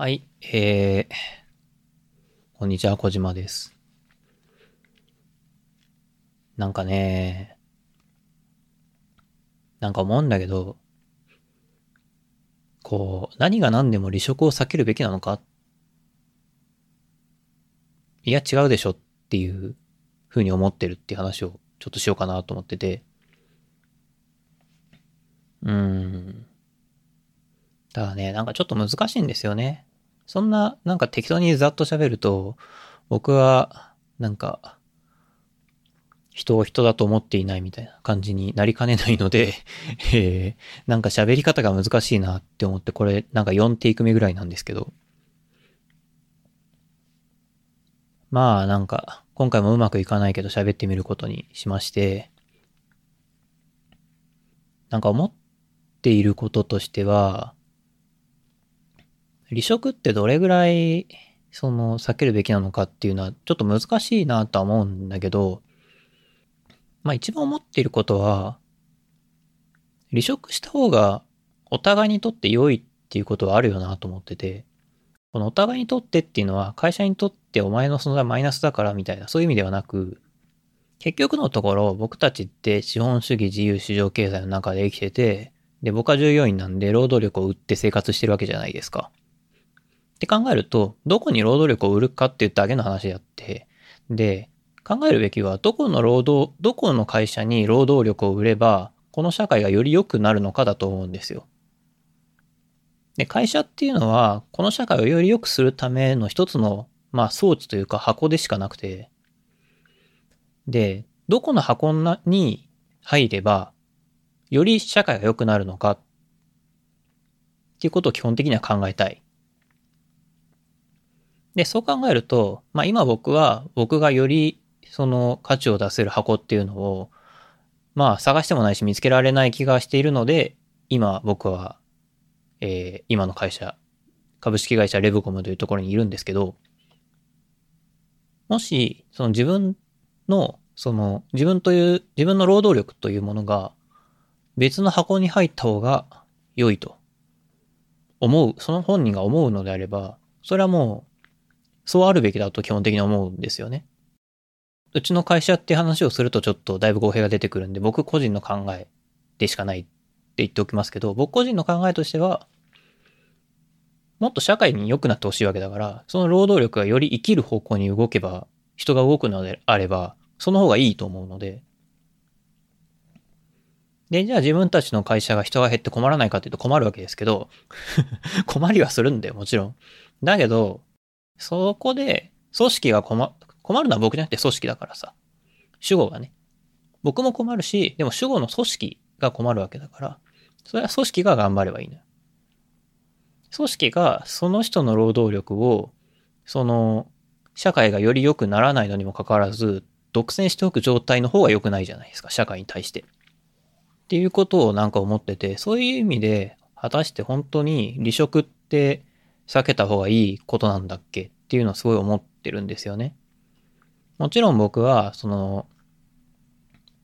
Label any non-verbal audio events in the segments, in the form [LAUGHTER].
はい、えー、こんにちは、小島です。なんかね、なんか思うんだけど、こう、何が何でも離職を避けるべきなのか？いや、違うでしょっていうふうに思ってるって話をちょっとしようかなと思ってて。うーん。ただね、なんかちょっと難しいんですよね。そんな、なんか適当にざっと喋ると、僕は、なんか、人を人だと思っていないみたいな感じになりかねないので、[LAUGHS] えー、なんか喋り方が難しいなって思って、これなんか4テイク目ぐらいなんですけど。まあなんか、今回もうまくいかないけど喋ってみることにしまして、なんか思っていることとしては、離職ってどれぐらい、その、避けるべきなのかっていうのは、ちょっと難しいなとは思うんだけど、まあ一番思っていることは、離職した方がお互いにとって良いっていうことはあるよなと思ってて、このお互いにとってっていうのは会社にとってお前の存在マイナスだからみたいなそういう意味ではなく、結局のところ僕たちって資本主義自由市場経済の中で生きてて、で僕は従業員なんで労働力を売って生活してるわけじゃないですか。って考えると、どこに労働力を売るかっていうだけの話であって、で、考えるべきは、どこの労働、どこの会社に労働力を売れば、この社会がより良くなるのかだと思うんですよ。で、会社っていうのは、この社会をより良くするための一つの、まあ、装置というか箱でしかなくて、で、どこの箱に入れば、より社会が良くなるのか、っていうことを基本的には考えたい。で、そう考えると、まあ今僕は、僕がよりその価値を出せる箱っていうのを、まあ探してもないし見つけられない気がしているので、今僕は、えー、今の会社、株式会社レブコムというところにいるんですけど、もし、その自分の、その自分という、自分の労働力というものが別の箱に入った方が良いと思う、その本人が思うのであれば、それはもうそうあるべきだと基本的に思うんですよね。うちの会社って話をするとちょっとだいぶ語弊が出てくるんで、僕個人の考えでしかないって言っておきますけど、僕個人の考えとしては、もっと社会に良くなってほしいわけだから、その労働力がより生きる方向に動けば、人が動くのであれば、その方がいいと思うので。で、じゃあ自分たちの会社が人が減って困らないかっていうと困るわけですけど、[LAUGHS] 困りはするんだよ、もちろん。だけど、そこで、組織が困、困るのは僕じゃなくて組織だからさ。主語がね。僕も困るし、でも主語の組織が困るわけだから、それは組織が頑張ればいいのよ。組織がその人の労働力を、その、社会がより良くならないのにもかかわらず、独占しておく状態の方が良くないじゃないですか、社会に対して。っていうことをなんか思ってて、そういう意味で、果たして本当に離職って、避けた方がいいことなんだっけ？っていうのをすごい思ってるんですよね。もちろん僕は、その、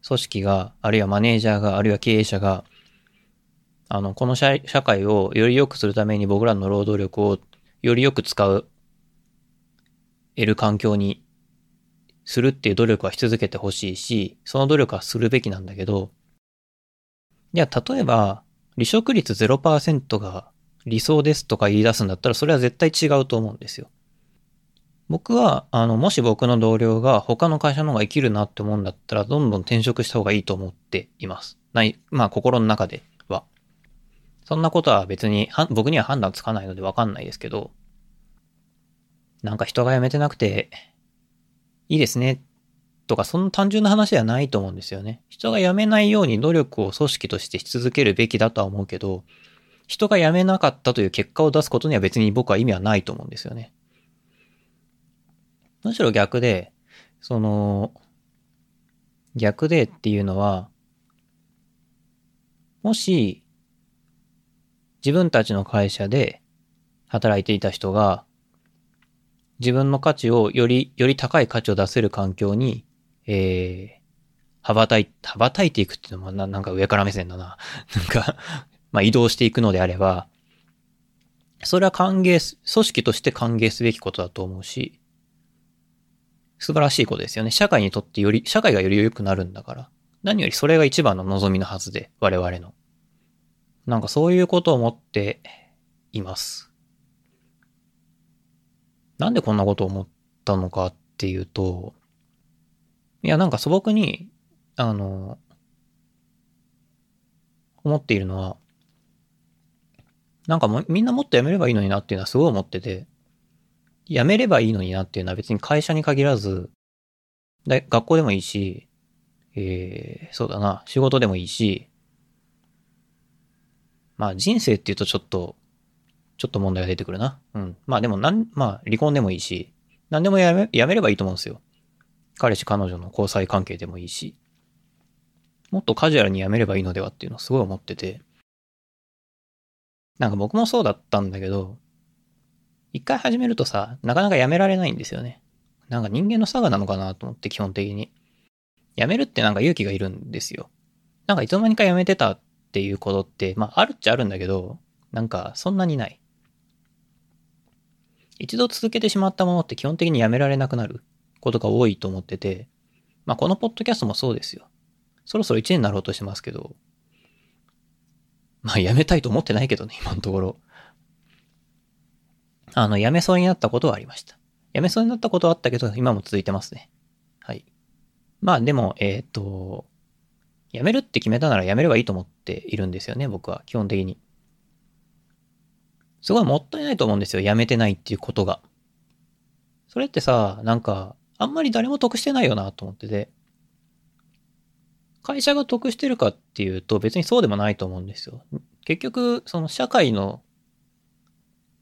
組織が、あるいはマネージャーが、あるいは経営者が、あの、この社社会をより良くするために僕らの労働力をより良く使う、得る環境にするっていう努力はし続けてほしいし、その努力はするべきなんだけど、いや、例えば、離職率0%が理想ですとか言い出すんだったら、それは絶対違うと思うんですよ。僕は、あの、もし僕の同僚が他の会社の方が生きるなって思うんだったら、どんどん転職した方がいいと思っています。ない、まあ、心の中では。そんなことは別に、は僕には判断つかないのでわかんないですけど、なんか人が辞めてなくて、いいですね、とか、そんな単純な話ではないと思うんですよね。人が辞めないように努力を組織としてし続けるべきだとは思うけど、人が辞めなかったという結果を出すことには別に僕は意味はないと思うんですよね。むしろ逆で、その、逆でっていうのは、もし、自分たちの会社で働いていた人が、自分の価値をより、より高い価値を出せる環境に、えー、羽ばたい、羽ばたいていくっていうのもななんか上から目線だな。[LAUGHS] なんか、まあ移動していくのであれば、それは歓迎す、組織として歓迎すべきことだと思うし、素晴らしいことですよね。社会にとってより、社会がより良くなるんだから。何よりそれが一番の望みのはずで、我々の。なんかそういうことを思っています。なんでこんなことを思ったのかっていうと、いや、なんか素朴に、あの、思っているのは、なんかもみんなもっと辞めればいいのになっていうのはすごい思ってて、辞めればいいのになっていうのは別に会社に限らず、学校でもいいし、えー、そうだな、仕事でもいいし、まあ人生っていうとちょっと、ちょっと問題が出てくるな。うん。まあでもなん、まあ離婚でもいいし、何でもやめ、やめればいいと思うんですよ。彼氏彼女の交際関係でもいいし。もっとカジュアルにやめればいいのではっていうのをすごい思ってて。なんか僕もそうだったんだけど、一回始めるとさ、なかなかやめられないんですよね。なんか人間の差がなのかなと思って基本的に。やめるってなんか勇気がいるんですよ。なんかいつの間にかやめてたっていうことって、まああるっちゃあるんだけど、なんかそんなにない。一度続けてしまったものって基本的にやめられなくなることが多いと思ってて、まあこのポッドキャストもそうですよ。そろそろ1年になろうとしてますけど、まあ、辞めたいと思ってないけどね、今のところ。あの、辞めそうになったことはありました。辞めそうになったことはあったけど、今も続いてますね。はい。まあ、でも、えっ、ー、と、辞めるって決めたなら辞めればいいと思っているんですよね、僕は、基本的に。すごいもったいないと思うんですよ、辞めてないっていうことが。それってさ、なんか、あんまり誰も得してないよなと思ってて。会社が得してるかっていうと別にそうでもないと思うんですよ。結局、その社会の、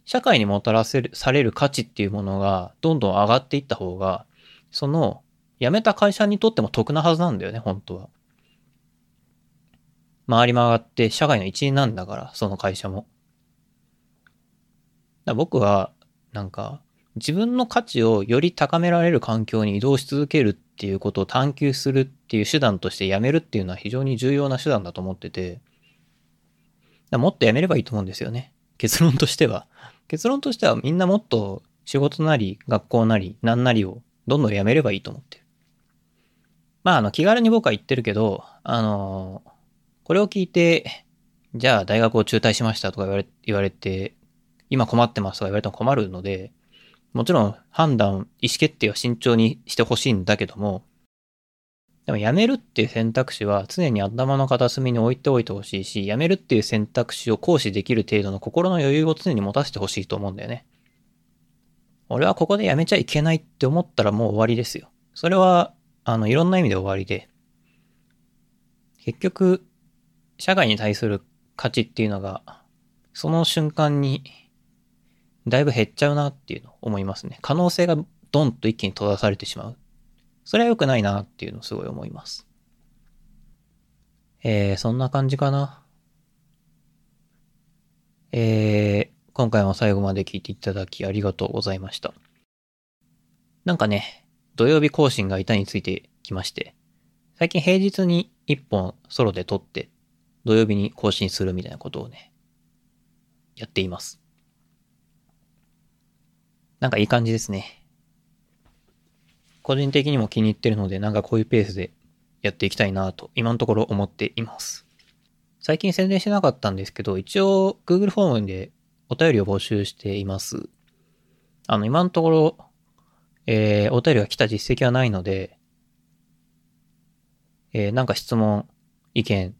社会にもたらせる、される価値っていうものがどんどん上がっていった方が、その、辞めた会社にとっても得なはずなんだよね、本当は。回り回って社会の一員なんだから、その会社も。だ僕は、なんか、自分の価値をより高められる環境に移動し続けるっていうことを探求するっていう手段としてやめるっていうのは非常に重要な手段だと思ってて、もっとやめればいいと思うんですよね。[LAUGHS] 結論としては。結論としてはみんなもっと仕事なり学校なり何なりをどんどんやめればいいと思ってる。まああの気軽に僕は言ってるけど、あのこれを聞いて、じゃあ大学を中退しましたとか言われ言われて、今困ってますとか言われても困るので、もちろん判断、意思決定は慎重にしてほしいんだけども、でも辞めるっていう選択肢は常に頭の片隅に置いておいてほしいし、辞めるっていう選択肢を行使できる程度の心の余裕を常に持たせてほしいと思うんだよね。俺はここで辞めちゃいけないって思ったらもう終わりですよ。それは、あの、いろんな意味で終わりで、結局、社会に対する価値っていうのが、その瞬間にだいぶ減っちゃうなっていうのを思いますね。可能性がドンと一気に閉ざされてしまう。それは良くないなっていうのをすごい思います。えー、そんな感じかな。えー、今回も最後まで聞いていただきありがとうございました。なんかね、土曜日更新が板についてきまして、最近平日に一本ソロで撮って、土曜日に更新するみたいなことをね、やっています。なんかいい感じですね。個人的にも気に入ってるので、なんかこういうペースでやっていきたいなと、今のところ思っています。最近宣伝してなかったんですけど、一応 Google フォームでお便りを募集しています。あの、今のところ、えー、お便りが来た実績はないので、えー、なんか質問、意見、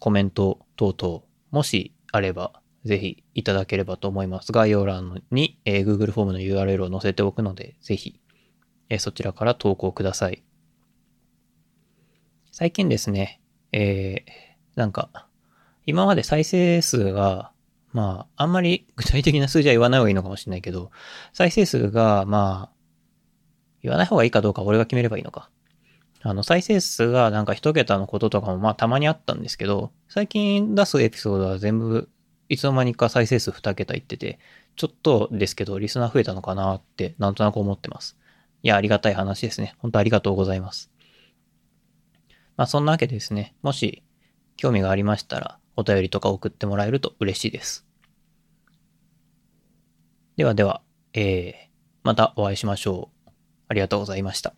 コメント等々、もしあれば、ぜひいただければと思います。概要欄に、えー、Google フォームの URL を載せておくので、ぜひ、えー、そちらから投稿ください。最近ですね、えー、なんか、今まで再生数が、まあ、あんまり [LAUGHS] 具体的な数字は言わない方がいいのかもしれないけど、再生数が、まあ、言わない方がいいかどうか俺が決めればいいのか。あの、再生数がなんか一桁のこととかもまあたまにあったんですけど、最近出すエピソードは全部いつの間にか再生数2桁いってて、ちょっとですけど、リスナー増えたのかなって、なんとなく思ってます。いや、ありがたい話ですね。本当ありがとうございます。まあ、そんなわけでですね、もし、興味がありましたら、お便りとか送ってもらえると嬉しいです。ではでは、えー、またお会いしましょう。ありがとうございました。